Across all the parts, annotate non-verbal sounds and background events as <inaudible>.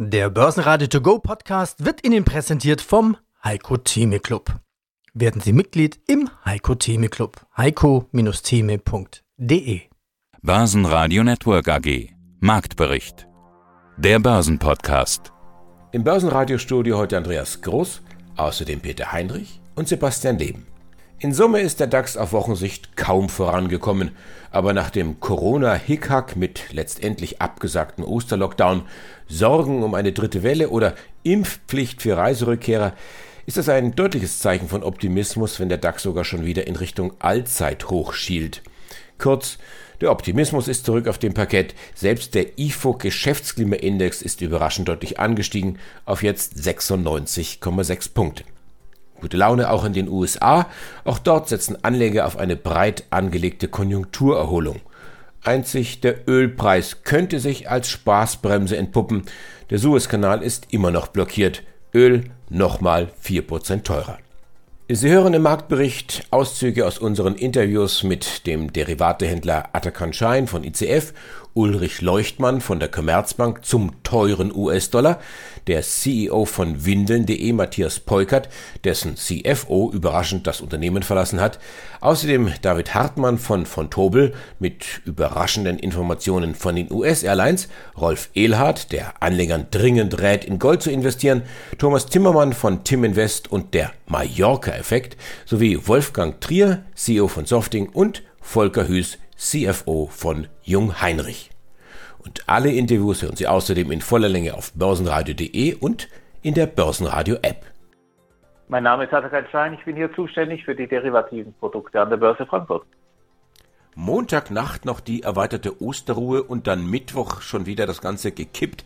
Der Börsenradio To Go Podcast wird Ihnen präsentiert vom Heiko Theme Club. Werden Sie Mitglied im Heiko Theme Club. heiko-theme.de Börsenradio Network AG Marktbericht Der Börsenpodcast Im Börsenradiostudio heute Andreas Groß, außerdem Peter Heinrich und Sebastian Leben. In Summe ist der DAX auf Wochensicht kaum vorangekommen, aber nach dem Corona-Hickhack mit letztendlich abgesagten Osterlockdown, Sorgen um eine dritte Welle oder Impfpflicht für Reiserückkehrer ist das ein deutliches Zeichen von Optimismus, wenn der DAX sogar schon wieder in Richtung Allzeithoch schielt. Kurz, der Optimismus ist zurück auf dem Parkett. Selbst der IFO Geschäftsklimaindex ist überraschend deutlich angestiegen auf jetzt 96,6 Punkte. Gute Laune auch in den USA. Auch dort setzen Anleger auf eine breit angelegte Konjunkturerholung. Einzig der Ölpreis könnte sich als Spaßbremse entpuppen. Der Suezkanal ist immer noch blockiert. Öl nochmal 4% teurer. Sie hören im Marktbericht Auszüge aus unseren Interviews mit dem Derivatehändler Atakan Schein von ICF, Ulrich Leuchtmann von der Commerzbank zum teuren US-Dollar, der CEO von Windeln.de Matthias Peukert, dessen CFO überraschend das Unternehmen verlassen hat, außerdem David Hartmann von von Tobel mit überraschenden Informationen von den US-Airlines, Rolf Ehlhardt, der Anlegern dringend rät, in Gold zu investieren, Thomas Timmermann von Tim Invest und der Mallorca-Effekt. Sowie Wolfgang Trier, CEO von Softing und Volker Hüß, CFO von Jung Heinrich. Und alle Interviews hören Sie außerdem in voller Länge auf börsenradio.de und in der Börsenradio-App. Mein Name ist Atakan Schein, ich bin hier zuständig für die derivativen Produkte an der Börse Frankfurt. Montagnacht noch die erweiterte Osterruhe und dann Mittwoch schon wieder das Ganze gekippt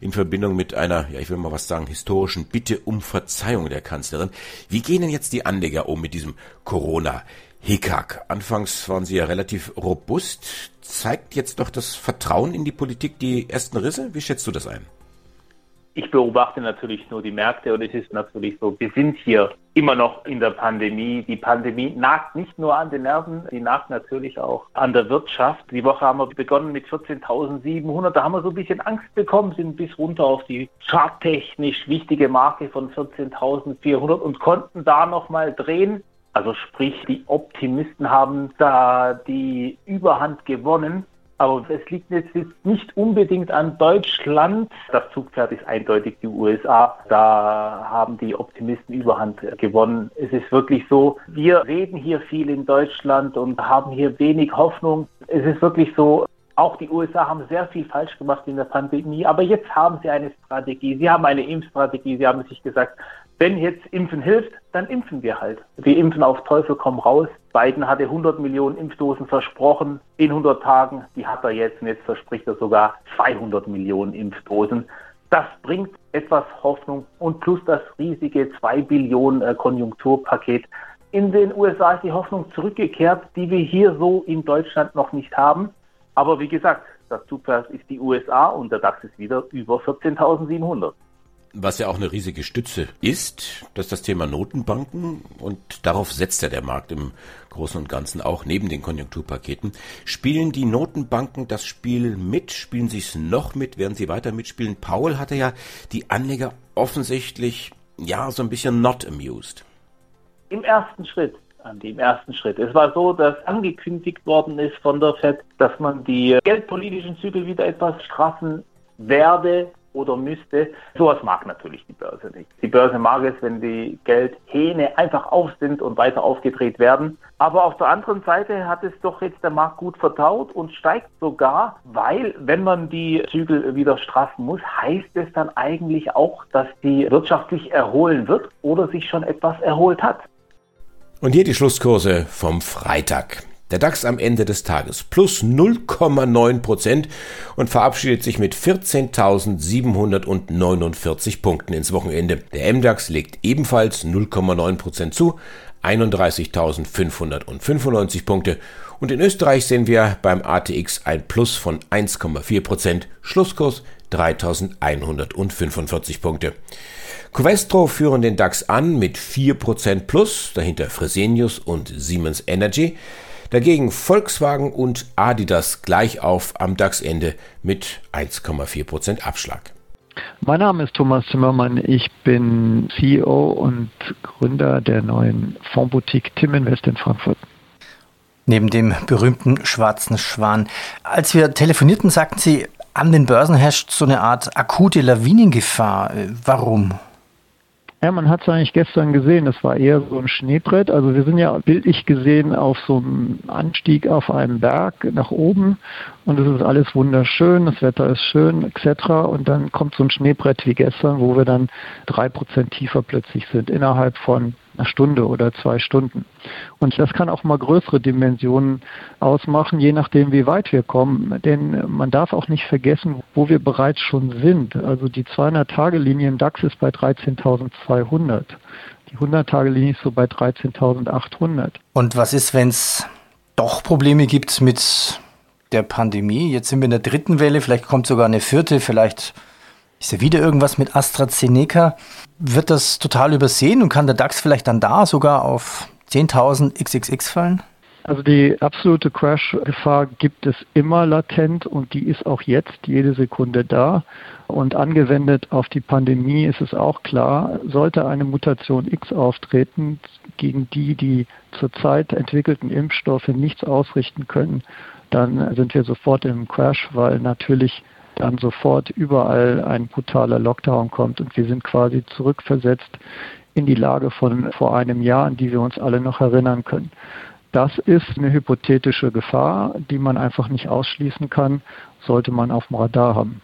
in Verbindung mit einer, ja ich will mal was sagen, historischen Bitte um Verzeihung der Kanzlerin. Wie gehen denn jetzt die Anleger um mit diesem Corona? Hickhack. Anfangs waren Sie ja relativ robust. Zeigt jetzt doch das Vertrauen in die Politik die ersten Risse? Wie schätzt du das ein? Ich beobachte natürlich nur die Märkte und es ist natürlich so, wir sind hier immer noch in der Pandemie. Die Pandemie nagt nicht nur an den Nerven, die nagt natürlich auch an der Wirtschaft. Die Woche haben wir begonnen mit 14.700. Da haben wir so ein bisschen Angst bekommen, sind bis runter auf die charttechnisch wichtige Marke von 14.400 und konnten da nochmal drehen. Also sprich, die Optimisten haben da die Überhand gewonnen. Aber es liegt jetzt nicht unbedingt an Deutschland. Das Zugpferd ist eindeutig die USA. Da haben die Optimisten Überhand gewonnen. Es ist wirklich so, wir reden hier viel in Deutschland und haben hier wenig Hoffnung. Es ist wirklich so, auch die USA haben sehr viel falsch gemacht in der Pandemie, aber jetzt haben sie eine Strategie. Sie haben eine Impfstrategie. Sie haben sich gesagt, wenn jetzt Impfen hilft, dann impfen wir halt. Wir impfen auf Teufel komm raus. Biden hatte 100 Millionen Impfdosen versprochen in 100 Tagen. Die hat er jetzt und jetzt verspricht er sogar 200 Millionen Impfdosen. Das bringt etwas Hoffnung und plus das riesige 2 Billionen äh, Konjunkturpaket. In den USA ist die Hoffnung zurückgekehrt, die wir hier so in Deutschland noch nicht haben. Aber wie gesagt, das Zugpferd ist die USA und der DAX ist wieder über 14.700 was ja auch eine riesige Stütze ist, das ist das Thema Notenbanken und darauf setzt ja der Markt im Großen und Ganzen auch neben den Konjunkturpaketen. Spielen die Notenbanken das Spiel mit? Spielen sie es noch mit? Werden sie weiter mitspielen? Paul hatte ja die Anleger offensichtlich ja so ein bisschen not amused. Im ersten Schritt an dem ersten Schritt. Es war so, dass angekündigt worden ist von der FED, dass man die geldpolitischen Zügel wieder etwas straffen werde oder müsste. Sowas mag natürlich die Börse nicht. Die Börse mag es, wenn die Geldhähne einfach auf sind und weiter aufgedreht werden. Aber auf der anderen Seite hat es doch jetzt der Markt gut vertraut und steigt sogar, weil wenn man die Zügel wieder straffen muss, heißt es dann eigentlich auch, dass die wirtschaftlich erholen wird oder sich schon etwas erholt hat. Und hier die Schlusskurse vom Freitag. Der DAX am Ende des Tages plus 0,9 Prozent und verabschiedet sich mit 14.749 Punkten ins Wochenende. Der MDAX legt ebenfalls 0,9 Prozent zu, 31.595 Punkte. Und in Österreich sehen wir beim ATX ein Plus von 1,4 Prozent, Schlusskurs 3.145 Punkte. Covestro führen den DAX an mit 4 Prozent plus, dahinter Fresenius und Siemens Energy. Dagegen Volkswagen und Adidas gleich auf am DAX-Ende mit 1,4% Abschlag. Mein Name ist Thomas Zimmermann. Ich bin CEO und Gründer der neuen Fondsboutique Tim Invest in Frankfurt. Neben dem berühmten schwarzen Schwan. Als wir telefonierten, sagten Sie, an den Börsen herrscht so eine Art akute Lawinengefahr. Warum? Ja, man hat es eigentlich gestern gesehen, das war eher so ein Schneebrett. Also wir sind ja bildlich gesehen auf so einem Anstieg auf einem Berg nach oben und es ist alles wunderschön, das Wetter ist schön etc. Und dann kommt so ein Schneebrett wie gestern, wo wir dann drei Prozent tiefer plötzlich sind innerhalb von einer Stunde oder zwei Stunden. Und das kann auch mal größere Dimensionen ausmachen, je nachdem, wie weit wir kommen. Denn man darf auch nicht vergessen, wo wir bereits schon sind. Also die 200-Tage-Linie im DAX ist bei 13.200. Die 100-Tage-Linie ist so bei 13.800. Und was ist, wenn es doch Probleme gibt mit der Pandemie? Jetzt sind wir in der dritten Welle, vielleicht kommt sogar eine vierte, vielleicht ist ja wieder irgendwas mit AstraZeneca. Wird das total übersehen und kann der DAX vielleicht dann da sogar auf 10.000 XXX fallen? Also die absolute Crash-Gefahr gibt es immer latent und die ist auch jetzt jede Sekunde da. Und angewendet auf die Pandemie ist es auch klar, sollte eine Mutation X auftreten, gegen die die zurzeit entwickelten Impfstoffe nichts ausrichten können, dann sind wir sofort im Crash, weil natürlich dann sofort überall ein brutaler Lockdown kommt und wir sind quasi zurückversetzt in die Lage von vor einem Jahr, an die wir uns alle noch erinnern können. Das ist eine hypothetische Gefahr, die man einfach nicht ausschließen kann, sollte man auf dem Radar haben.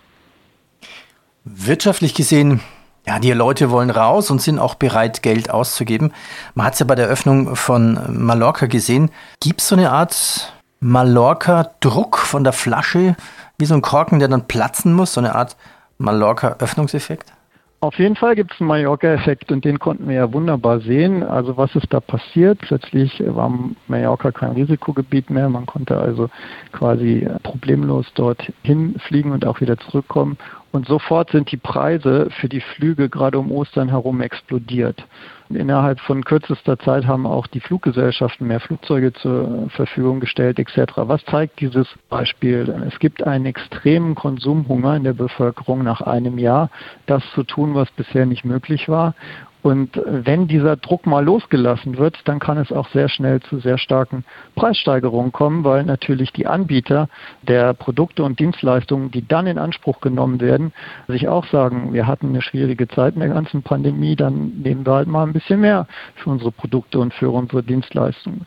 Wirtschaftlich gesehen, ja, die Leute wollen raus und sind auch bereit, Geld auszugeben. Man hat es ja bei der Öffnung von Mallorca gesehen. Gibt es so eine Art Mallorca-Druck von der Flasche, wie so ein Korken, der dann platzen muss, so eine Art Mallorca-Öffnungseffekt? Auf jeden Fall gibt es einen Mallorca-Effekt und den konnten wir ja wunderbar sehen. Also was ist da passiert? Plötzlich war Mallorca kein Risikogebiet mehr. Man konnte also quasi problemlos dort hinfliegen und auch wieder zurückkommen. Und sofort sind die Preise für die Flüge gerade um Ostern herum explodiert. Innerhalb von kürzester Zeit haben auch die Fluggesellschaften mehr Flugzeuge zur Verfügung gestellt etc. Was zeigt dieses Beispiel? Es gibt einen extremen Konsumhunger in der Bevölkerung nach einem Jahr, das zu tun, was bisher nicht möglich war. Und wenn dieser Druck mal losgelassen wird, dann kann es auch sehr schnell zu sehr starken Preissteigerungen kommen, weil natürlich die Anbieter der Produkte und Dienstleistungen, die dann in Anspruch genommen werden, sich auch sagen, wir hatten eine schwierige Zeit in der ganzen Pandemie, dann nehmen wir halt mal ein bisschen mehr für unsere Produkte und für unsere Dienstleistungen.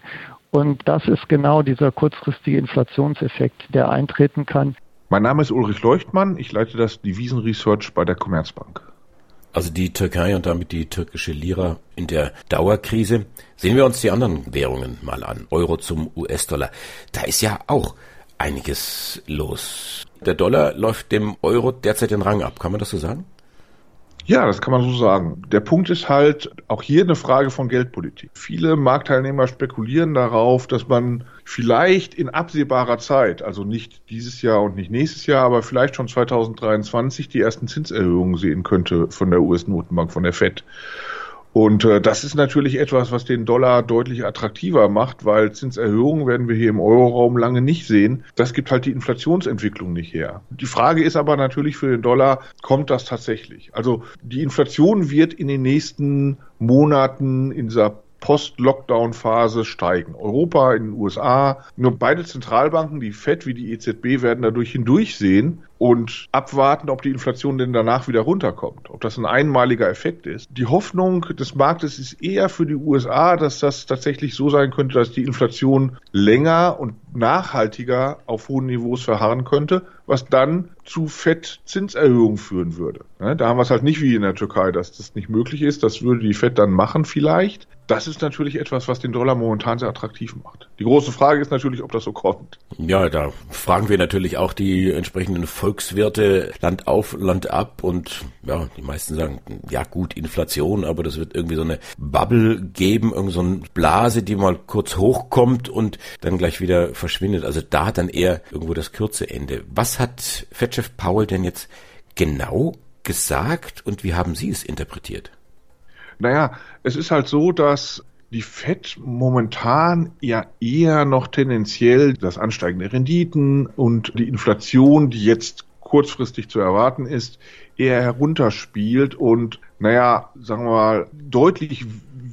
Und das ist genau dieser kurzfristige Inflationseffekt, der eintreten kann. Mein Name ist Ulrich Leuchtmann, ich leite das Devisenresearch bei der Commerzbank. Also die Türkei und damit die türkische Lira in der Dauerkrise. Sehen wir uns die anderen Währungen mal an. Euro zum US-Dollar. Da ist ja auch einiges los. Der Dollar läuft dem Euro derzeit den Rang ab. Kann man das so sagen? Ja, das kann man so sagen. Der Punkt ist halt auch hier eine Frage von Geldpolitik. Viele Marktteilnehmer spekulieren darauf, dass man vielleicht in absehbarer Zeit, also nicht dieses Jahr und nicht nächstes Jahr, aber vielleicht schon 2023 die ersten Zinserhöhungen sehen könnte von der US-Notenbank, von der Fed. Und äh, das ist natürlich etwas, was den Dollar deutlich attraktiver macht, weil Zinserhöhungen werden wir hier im Euroraum lange nicht sehen. Das gibt halt die Inflationsentwicklung nicht her. Die Frage ist aber natürlich für den Dollar, kommt das tatsächlich? Also die Inflation wird in den nächsten Monaten in dieser Post-Lockdown-Phase steigen. Europa, in den USA, nur beide Zentralbanken, die FED wie die EZB, werden dadurch hindurchsehen und abwarten, ob die Inflation denn danach wieder runterkommt, ob das ein einmaliger Effekt ist. Die Hoffnung des Marktes ist eher für die USA, dass das tatsächlich so sein könnte, dass die Inflation länger und nachhaltiger auf hohen Niveaus verharren könnte, was dann zu Fettzinserhöhungen führen würde. Da haben wir es halt nicht wie in der Türkei, dass das nicht möglich ist. Das würde die Fed dann machen vielleicht. Das ist natürlich etwas, was den Dollar momentan sehr attraktiv macht. Die große Frage ist natürlich, ob das so kommt. Ja, da fragen wir natürlich auch die entsprechenden Volkswirte Land auf, Land ab und ja, die meisten sagen, ja gut, Inflation, aber das wird irgendwie so eine Bubble geben, irgend so eine Blase, die mal kurz hochkommt und dann gleich wieder verschwindet. Also da dann eher irgendwo das kürze Ende. Was hat Fedchef Powell denn jetzt genau gesagt und wie haben Sie es interpretiert? Naja, es ist halt so, dass die FED momentan ja eher noch tendenziell das Ansteigen der Renditen und die Inflation, die jetzt kurzfristig zu erwarten ist, eher herunterspielt und, naja, sagen wir mal, deutlich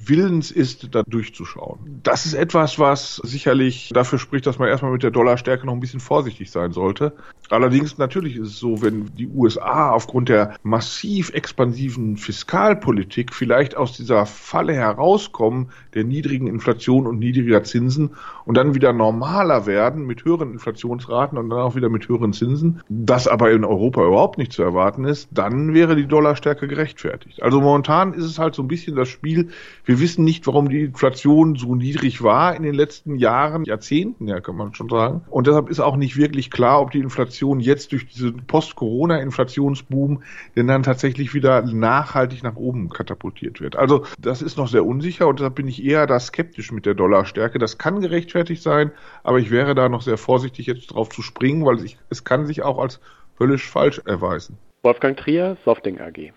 willens ist, da durchzuschauen. Das ist etwas, was sicherlich dafür spricht, dass man erstmal mit der Dollarstärke noch ein bisschen vorsichtig sein sollte. Allerdings natürlich ist es so, wenn die USA aufgrund der massiv expansiven Fiskalpolitik vielleicht aus dieser Falle herauskommen, der niedrigen Inflation und niedriger Zinsen und dann wieder normaler werden mit höheren Inflationsraten und dann auch wieder mit höheren Zinsen, das aber in Europa überhaupt nicht zu erwarten ist, dann wäre die Dollarstärke gerechtfertigt. Also momentan ist es halt so ein bisschen das Spiel, wir wissen nicht, warum die Inflation so niedrig war in den letzten Jahren, Jahrzehnten, ja, kann man schon sagen. Und deshalb ist auch nicht wirklich klar, ob die Inflation jetzt durch diesen Post-Corona-Inflationsboom denn dann tatsächlich wieder nachhaltig nach oben katapultiert wird. Also das ist noch sehr unsicher und deshalb bin ich eher da skeptisch mit der Dollarstärke. Das kann gerechtfertigt sein, aber ich wäre da noch sehr vorsichtig, jetzt drauf zu springen, weil es kann sich auch als völlig falsch erweisen. Wolfgang Trier, Softing AG.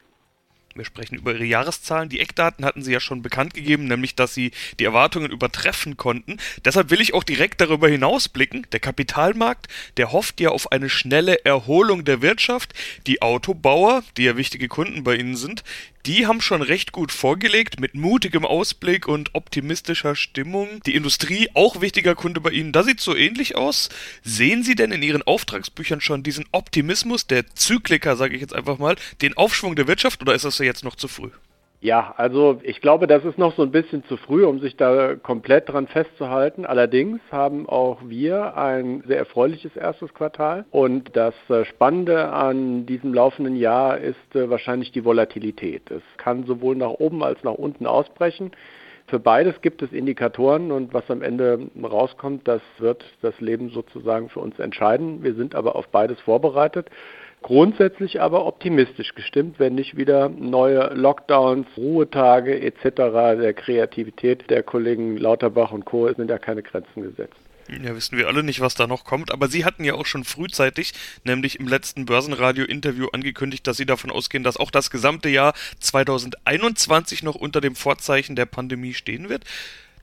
Wir sprechen über ihre Jahreszahlen. Die Eckdaten hatten sie ja schon bekannt gegeben, nämlich dass sie die Erwartungen übertreffen konnten. Deshalb will ich auch direkt darüber hinausblicken. Der Kapitalmarkt, der hofft ja auf eine schnelle Erholung der Wirtschaft. Die Autobauer, die ja wichtige Kunden bei ihnen sind, die haben schon recht gut vorgelegt mit mutigem Ausblick und optimistischer Stimmung. Die Industrie, auch wichtiger Kunde bei Ihnen, da sieht so ähnlich aus. Sehen Sie denn in Ihren Auftragsbüchern schon diesen Optimismus der Zykliker, sage ich jetzt einfach mal, den Aufschwung der Wirtschaft oder ist das jetzt noch zu früh? Ja, also ich glaube, das ist noch so ein bisschen zu früh, um sich da komplett dran festzuhalten. Allerdings haben auch wir ein sehr erfreuliches erstes Quartal. Und das äh, Spannende an diesem laufenden Jahr ist äh, wahrscheinlich die Volatilität. Es kann sowohl nach oben als nach unten ausbrechen. Für beides gibt es Indikatoren und was am Ende rauskommt, das wird das Leben sozusagen für uns entscheiden. Wir sind aber auf beides vorbereitet grundsätzlich aber optimistisch gestimmt, wenn nicht wieder neue Lockdowns, Ruhetage etc. der Kreativität der Kollegen Lauterbach und Co. sind ja keine Grenzen gesetzt. Ja, wissen wir alle nicht, was da noch kommt, aber Sie hatten ja auch schon frühzeitig, nämlich im letzten Börsenradio-Interview angekündigt, dass Sie davon ausgehen, dass auch das gesamte Jahr 2021 noch unter dem Vorzeichen der Pandemie stehen wird.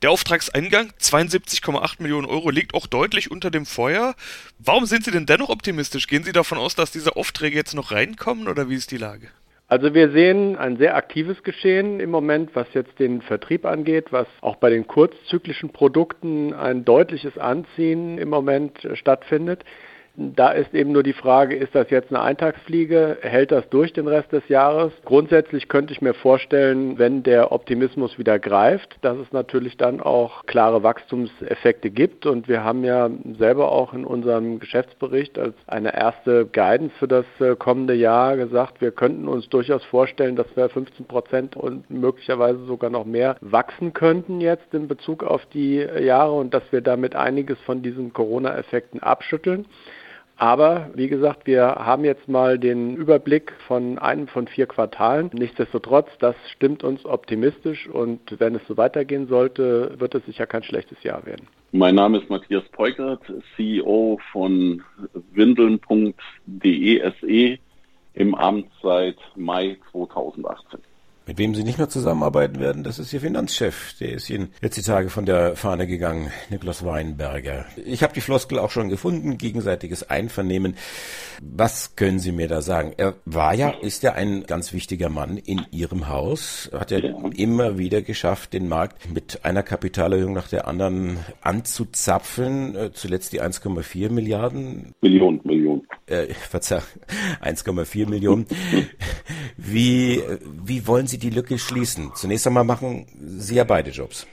Der Auftragseingang, 72,8 Millionen Euro, liegt auch deutlich unter dem Feuer. Warum sind Sie denn dennoch optimistisch? Gehen Sie davon aus, dass diese Aufträge jetzt noch reinkommen oder wie ist die Lage? Also wir sehen ein sehr aktives Geschehen im Moment, was jetzt den Vertrieb angeht, was auch bei den kurzzyklischen Produkten ein deutliches Anziehen im Moment stattfindet. Da ist eben nur die Frage, ist das jetzt eine Eintagsfliege? Hält das durch den Rest des Jahres? Grundsätzlich könnte ich mir vorstellen, wenn der Optimismus wieder greift, dass es natürlich dann auch klare Wachstumseffekte gibt. Und wir haben ja selber auch in unserem Geschäftsbericht als eine erste Guidance für das äh, kommende Jahr gesagt, wir könnten uns durchaus vorstellen, dass wir 15 Prozent und möglicherweise sogar noch mehr wachsen könnten jetzt in Bezug auf die Jahre und dass wir damit einiges von diesen Corona-Effekten abschütteln. Aber wie gesagt, wir haben jetzt mal den Überblick von einem von vier Quartalen. Nichtsdestotrotz, das stimmt uns optimistisch und wenn es so weitergehen sollte, wird es sicher kein schlechtes Jahr werden. Mein Name ist Matthias Peukert, CEO von windeln.de SE im Amt seit Mai 2018. Mit wem sie nicht mehr zusammenarbeiten werden, das ist ihr Finanzchef. Der ist ihnen jetzt die Tage von der Fahne gegangen, Niklas Weinberger. Ich habe die Floskel auch schon gefunden, gegenseitiges Einvernehmen. Was können Sie mir da sagen? Er war ja, ist ja ein ganz wichtiger Mann in Ihrem Haus, hat ja, ja. immer wieder geschafft, den Markt mit einer Kapitalerhöhung nach der anderen anzuzapfen. Äh, zuletzt die 1,4 Milliarden. Millionen, Millionen. Äh, <laughs> verzeih, 1,4 Millionen. Wie, wie wollen Sie die Lücke schließen? Zunächst einmal machen Sie ja beide Jobs.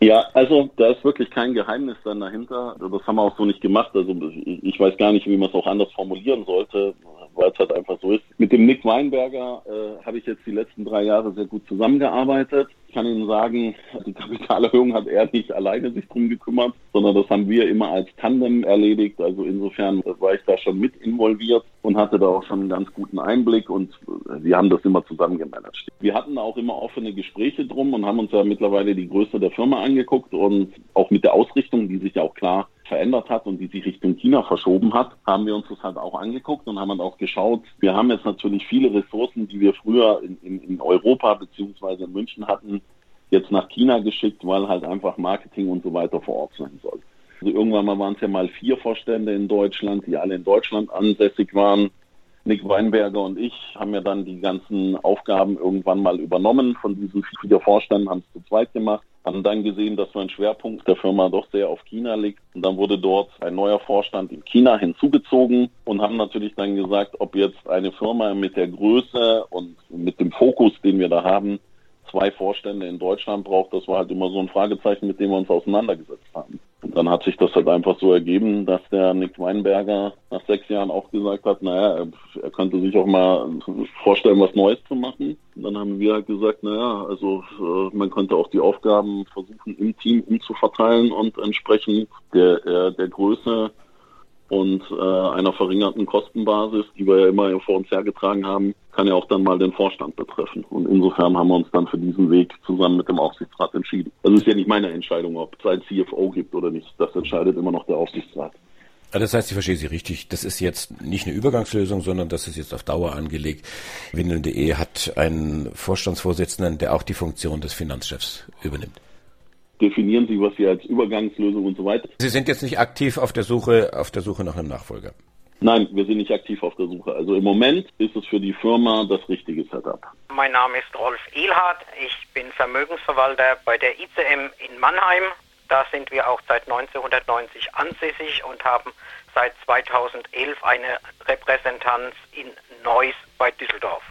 Ja, also da ist wirklich kein Geheimnis dann dahinter. Das haben wir auch so nicht gemacht. Also ich weiß gar nicht, wie man es auch anders formulieren sollte, weil es halt einfach so ist. Mit dem Nick Weinberger äh, habe ich jetzt die letzten drei Jahre sehr gut zusammengearbeitet. Ich kann Ihnen sagen, die Kapitalerhöhung hat er nicht alleine sich drum gekümmert, sondern das haben wir immer als Tandem erledigt. Also insofern war ich da schon mit involviert und hatte da auch schon einen ganz guten Einblick und wir haben das immer zusammen gemanagt. Wir hatten auch immer offene Gespräche drum und haben uns ja mittlerweile die Größe der Firma angeguckt und auch mit der Ausrichtung, die sich ja auch klar verändert hat und die sich Richtung China verschoben hat, haben wir uns das halt auch angeguckt und haben dann auch geschaut. Wir haben jetzt natürlich viele Ressourcen, die wir früher in, in, in Europa beziehungsweise in München hatten, jetzt nach China geschickt, weil halt einfach Marketing und so weiter vor Ort sein soll. Also irgendwann mal waren es ja mal vier Vorstände in Deutschland, die alle in Deutschland ansässig waren. Nick Weinberger und ich haben ja dann die ganzen Aufgaben irgendwann mal übernommen von diesen vier Vorständen, haben es zu zweit gemacht, haben dann gesehen, dass mein Schwerpunkt der Firma doch sehr auf China liegt. Und dann wurde dort ein neuer Vorstand in China hinzugezogen und haben natürlich dann gesagt, ob jetzt eine Firma mit der Größe und mit dem Fokus, den wir da haben, zwei Vorstände in Deutschland braucht, das war halt immer so ein Fragezeichen, mit dem wir uns auseinandergesetzt haben. Und dann hat sich das halt einfach so ergeben, dass der Nick Weinberger nach sechs Jahren auch gesagt hat, naja, er könnte sich auch mal vorstellen, was Neues zu machen. Und dann haben wir halt gesagt, naja, also äh, man könnte auch die Aufgaben versuchen, im Team umzuverteilen und entsprechend der, der, der Größe und äh, einer verringerten Kostenbasis, die wir ja immer vor uns hergetragen haben, kann ja auch dann mal den Vorstand betreffen. Und insofern haben wir uns dann für diesen Weg zusammen mit dem Aufsichtsrat entschieden. Das ist ja nicht meine Entscheidung, ob es ein CFO gibt oder nicht. Das entscheidet immer noch der Aufsichtsrat. Das heißt, ich verstehe Sie richtig, das ist jetzt nicht eine Übergangslösung, sondern das ist jetzt auf Dauer angelegt. Windeln.de hat einen Vorstandsvorsitzenden, der auch die Funktion des Finanzchefs übernimmt definieren Sie, was Sie als Übergangslösung und so weiter. Sie sind jetzt nicht aktiv auf der Suche, auf der Suche nach einem Nachfolger. Nein, wir sind nicht aktiv auf der Suche. Also im Moment ist es für die Firma das richtige Setup. Mein Name ist Rolf Ehlhardt. Ich bin Vermögensverwalter bei der ICM in Mannheim. Da sind wir auch seit 1990 ansässig und haben seit 2011 eine Repräsentanz in Neuss bei Düsseldorf.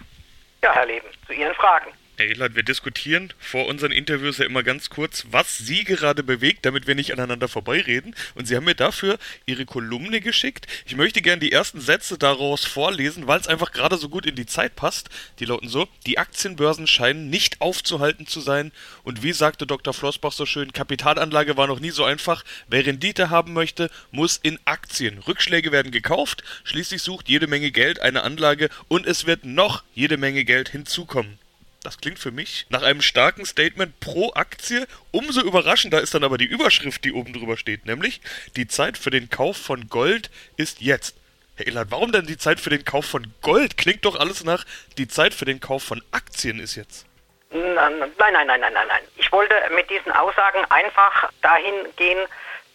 Ja, Herr Leben, zu Ihren Fragen. Herr Ehlert, wir diskutieren vor unseren Interviews ja immer ganz kurz, was Sie gerade bewegt, damit wir nicht aneinander vorbeireden. Und Sie haben mir dafür Ihre Kolumne geschickt. Ich möchte gerne die ersten Sätze daraus vorlesen, weil es einfach gerade so gut in die Zeit passt. Die lauten so: Die Aktienbörsen scheinen nicht aufzuhalten zu sein. Und wie sagte Dr. Flossbach so schön, Kapitalanlage war noch nie so einfach. Wer Rendite haben möchte, muss in Aktien. Rückschläge werden gekauft. Schließlich sucht jede Menge Geld eine Anlage und es wird noch jede Menge Geld hinzukommen. Das klingt für mich nach einem starken Statement pro Aktie. Umso überraschender ist dann aber die Überschrift, die oben drüber steht, nämlich die Zeit für den Kauf von Gold ist jetzt. Herr Ehlert, warum denn die Zeit für den Kauf von Gold? Klingt doch alles nach, die Zeit für den Kauf von Aktien ist jetzt. Nein, nein, nein, nein, nein, nein. Ich wollte mit diesen Aussagen einfach dahin gehen,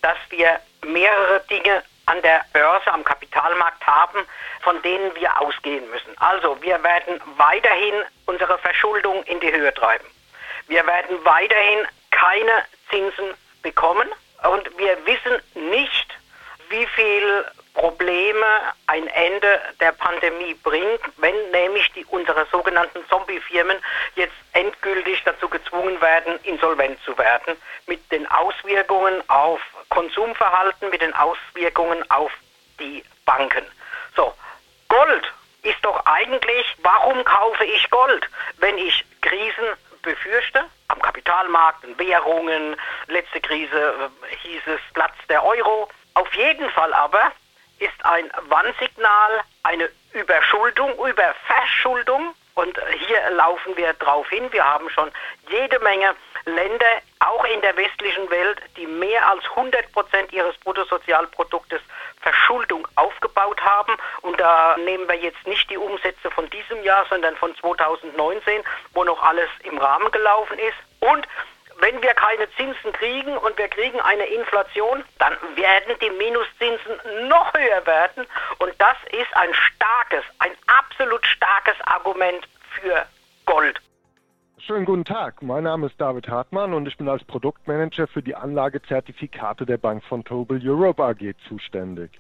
dass wir mehrere Dinge an der Börse, am Kapitalmarkt haben, von denen wir ausgehen müssen. Also wir werden weiterhin unsere Verschuldung in die Höhe treiben. Wir werden weiterhin keine Zinsen bekommen und wir wissen nicht, wie viel Probleme ein Ende der Pandemie bringt, wenn nämlich die, unsere sogenannten Zombie-Firmen jetzt endgültig dazu gezwungen werden, insolvent zu werden, mit den Auswirkungen auf Konsumverhalten, mit den Auswirkungen auf die Banken. So, Gold ist doch eigentlich, warum kaufe ich Gold, wenn ich Krisen befürchte? Am Kapitalmarkt, in Währungen, letzte Krise äh, hieß es Platz der Euro. Auf jeden Fall aber ist ein Warnsignal eine Überschuldung, Überverschuldung. Und hier laufen wir drauf hin. Wir haben schon jede Menge Länder, auch in der westlichen Welt, die mehr als 100 Prozent ihres Bruttosozialproduktes Verschuldung aufgebaut haben. Und da nehmen wir jetzt nicht die Umsätze von diesem Jahr, sondern von 2019, wo noch alles im Rahmen gelaufen ist. Und wenn wir keine Zinsen kriegen und wir kriegen eine Inflation, dann werden die Minuszinsen noch höher werden. Und das ist ein starkes, ein absolut starkes Argument für Gold. Schönen guten Tag. Mein Name ist David Hartmann und ich bin als Produktmanager für die Anlagezertifikate der Bank von Tobel Europe AG zuständig.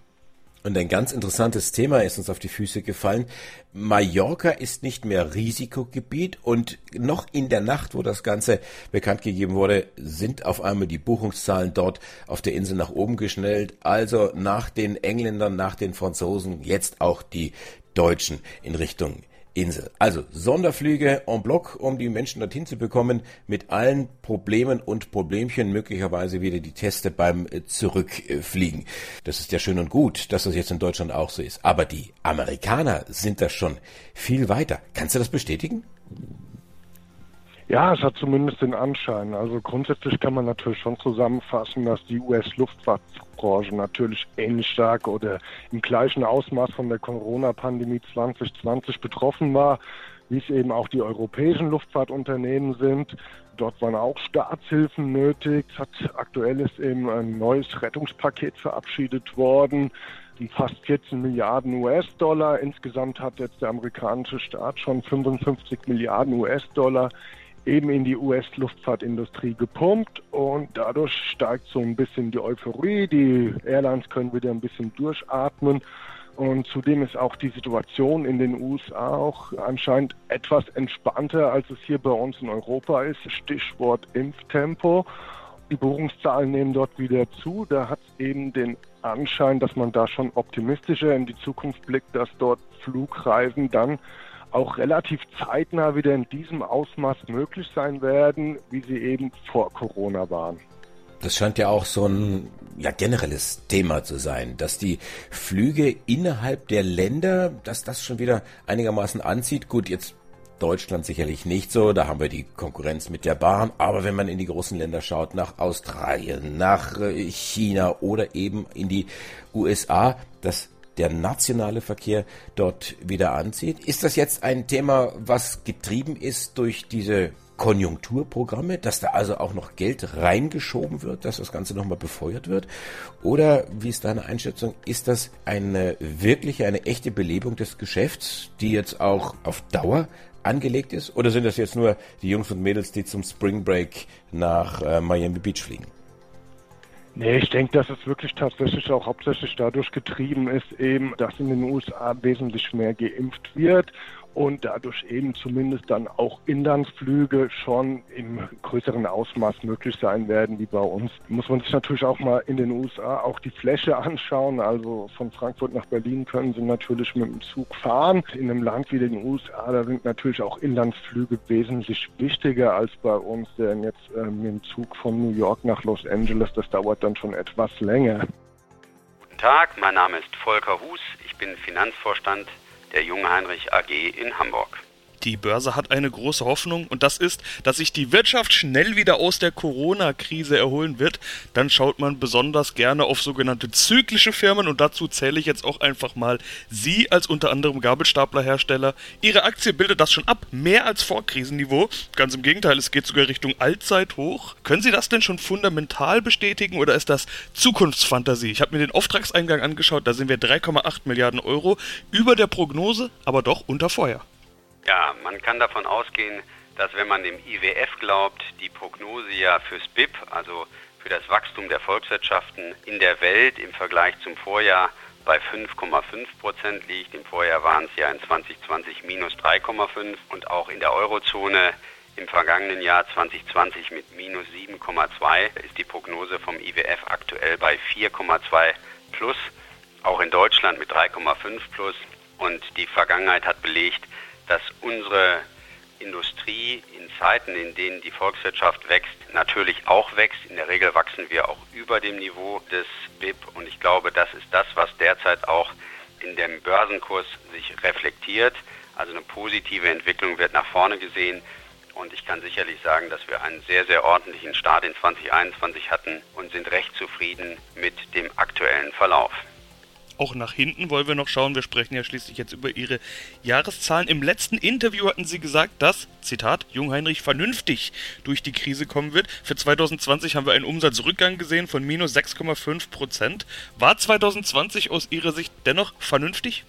Und ein ganz interessantes Thema ist uns auf die Füße gefallen. Mallorca ist nicht mehr Risikogebiet und noch in der Nacht, wo das Ganze bekannt gegeben wurde, sind auf einmal die Buchungszahlen dort auf der Insel nach oben geschnellt. Also nach den Engländern, nach den Franzosen, jetzt auch die Deutschen in Richtung Insel. Also Sonderflüge en bloc, um die Menschen dorthin zu bekommen, mit allen Problemen und Problemchen, möglicherweise wieder die Teste beim äh, Zurückfliegen. Das ist ja schön und gut, dass das jetzt in Deutschland auch so ist. Aber die Amerikaner sind da schon viel weiter. Kannst du das bestätigen? Ja, es hat zumindest den Anschein. Also grundsätzlich kann man natürlich schon zusammenfassen, dass die US-Luftfahrtbranche natürlich ähnlich stark oder im gleichen Ausmaß von der Corona-Pandemie 2020 betroffen war, wie es eben auch die europäischen Luftfahrtunternehmen sind. Dort waren auch Staatshilfen nötig. Hat, aktuell ist eben ein neues Rettungspaket verabschiedet worden. fast 14 Milliarden US-Dollar. Insgesamt hat jetzt der amerikanische Staat schon 55 Milliarden US-Dollar eben in die US-Luftfahrtindustrie gepumpt und dadurch steigt so ein bisschen die Euphorie. Die Airlines können wieder ein bisschen durchatmen. Und zudem ist auch die Situation in den USA auch anscheinend etwas entspannter, als es hier bei uns in Europa ist. Stichwort Impftempo. Die Buchungszahlen nehmen dort wieder zu. Da hat es eben den Anschein, dass man da schon optimistischer in die Zukunft blickt, dass dort Flugreisen dann auch relativ zeitnah wieder in diesem Ausmaß möglich sein werden, wie sie eben vor Corona waren. Das scheint ja auch so ein ja, generelles Thema zu sein, dass die Flüge innerhalb der Länder, dass das schon wieder einigermaßen anzieht. Gut, jetzt Deutschland sicherlich nicht so, da haben wir die Konkurrenz mit der Bahn, aber wenn man in die großen Länder schaut, nach Australien, nach äh, China oder eben in die USA, das der nationale Verkehr dort wieder anzieht. Ist das jetzt ein Thema, was getrieben ist durch diese Konjunkturprogramme, dass da also auch noch Geld reingeschoben wird, dass das Ganze nochmal befeuert wird? Oder wie ist deine Einschätzung? Ist das eine wirkliche, eine echte Belebung des Geschäfts, die jetzt auch auf Dauer angelegt ist? Oder sind das jetzt nur die Jungs und Mädels, die zum Spring Break nach äh, Miami Beach fliegen? Nee, ich denke, dass es wirklich tatsächlich auch hauptsächlich dadurch getrieben ist, eben, dass in den USA wesentlich mehr geimpft wird und dadurch eben zumindest dann auch Inlandsflüge schon im größeren Ausmaß möglich sein werden wie bei uns. Muss man sich natürlich auch mal in den USA auch die Fläche <laughs> anschauen. Also von Frankfurt nach Berlin können sie natürlich mit dem Zug fahren. In einem Land wie den USA, da sind natürlich auch Inlandsflüge wesentlich wichtiger als bei uns, denn jetzt äh, mit dem Zug von New York nach Los Angeles, das dauert dann schon etwas länger. Guten Tag, mein Name ist Volker Hus, ich bin Finanzvorstand der Jungheinrich AG in Hamburg. Die Börse hat eine große Hoffnung und das ist, dass sich die Wirtschaft schnell wieder aus der Corona-Krise erholen wird. Dann schaut man besonders gerne auf sogenannte zyklische Firmen und dazu zähle ich jetzt auch einfach mal Sie als unter anderem Gabelstaplerhersteller. Ihre Aktie bildet das schon ab, mehr als vor Krisenniveau. Ganz im Gegenteil, es geht sogar Richtung Allzeithoch. Können Sie das denn schon fundamental bestätigen oder ist das Zukunftsfantasie? Ich habe mir den Auftragseingang angeschaut, da sind wir 3,8 Milliarden Euro über der Prognose, aber doch unter Feuer. Ja, man kann davon ausgehen, dass wenn man dem IWF glaubt, die Prognose ja fürs BIP, also für das Wachstum der Volkswirtschaften in der Welt im Vergleich zum Vorjahr bei 5,5 Prozent liegt. Im Vorjahr waren es ja in 2020 minus 3,5 und auch in der Eurozone im vergangenen Jahr 2020 mit minus 7,2 ist die Prognose vom IWF aktuell bei 4,2 plus, auch in Deutschland mit 3,5 plus. Und die Vergangenheit hat belegt, dass unsere Industrie in Zeiten, in denen die Volkswirtschaft wächst, natürlich auch wächst. In der Regel wachsen wir auch über dem Niveau des BIP und ich glaube, das ist das, was derzeit auch in dem Börsenkurs sich reflektiert. Also eine positive Entwicklung wird nach vorne gesehen und ich kann sicherlich sagen, dass wir einen sehr, sehr ordentlichen Start in 2021 hatten und sind recht zufrieden mit dem aktuellen Verlauf auch nach hinten wollen wir noch schauen. Wir sprechen ja schließlich jetzt über Ihre Jahreszahlen. Im letzten Interview hatten Sie gesagt, dass, Zitat, Jungheinrich vernünftig durch die Krise kommen wird. Für 2020 haben wir einen Umsatzrückgang gesehen von minus 6,5 Prozent. War 2020 aus Ihrer Sicht dennoch vernünftig?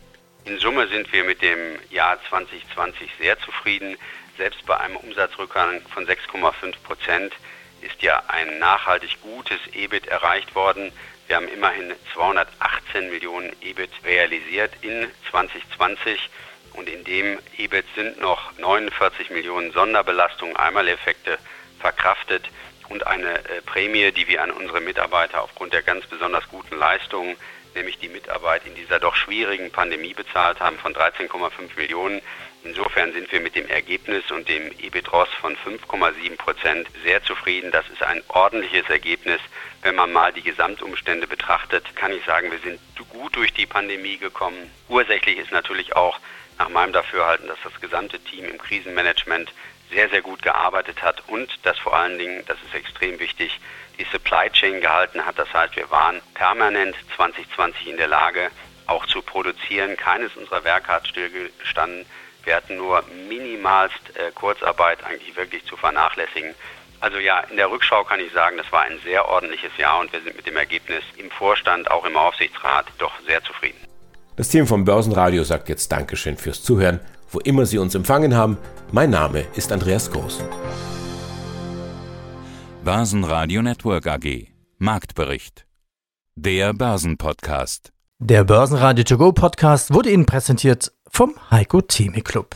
In Summe sind wir mit dem Jahr 2020 sehr zufrieden. Selbst bei einem Umsatzrückgang von 6,5 Prozent ist ja ein nachhaltig gutes EBIT erreicht worden. Wir haben immerhin 218 Millionen EBIT realisiert in 2020 und in dem EBIT sind noch 49 Millionen Sonderbelastungen, Einmaleffekte verkraftet und eine äh, Prämie, die wir an unsere Mitarbeiter aufgrund der ganz besonders guten Leistungen, nämlich die Mitarbeit in dieser doch schwierigen Pandemie bezahlt haben von 13,5 Millionen. Insofern sind wir mit dem Ergebnis und dem EBIT-ROS von 5,7 Prozent sehr zufrieden. Das ist ein ordentliches Ergebnis. Wenn man mal die Gesamtumstände betrachtet, kann ich sagen, wir sind gut durch die Pandemie gekommen. Ursächlich ist natürlich auch nach meinem Dafürhalten, dass das gesamte Team im Krisenmanagement sehr, sehr gut gearbeitet hat und dass vor allen Dingen, das ist extrem wichtig, die Supply Chain gehalten hat. Das heißt, wir waren permanent 2020 in der Lage, auch zu produzieren. Keines unserer Werke hat stillgestanden. Wir hatten nur minimalst äh, Kurzarbeit eigentlich wirklich zu vernachlässigen. Also ja, in der Rückschau kann ich sagen, das war ein sehr ordentliches Jahr und wir sind mit dem Ergebnis im Vorstand, auch im Aufsichtsrat, doch sehr zufrieden. Das Team vom Börsenradio sagt jetzt Dankeschön fürs Zuhören, wo immer Sie uns empfangen haben. Mein Name ist Andreas Groß. Börsenradio Network AG. Marktbericht. Der Börsenpodcast. Der Börsenradio To Go Podcast wurde Ihnen präsentiert vom Heiko Theme Club.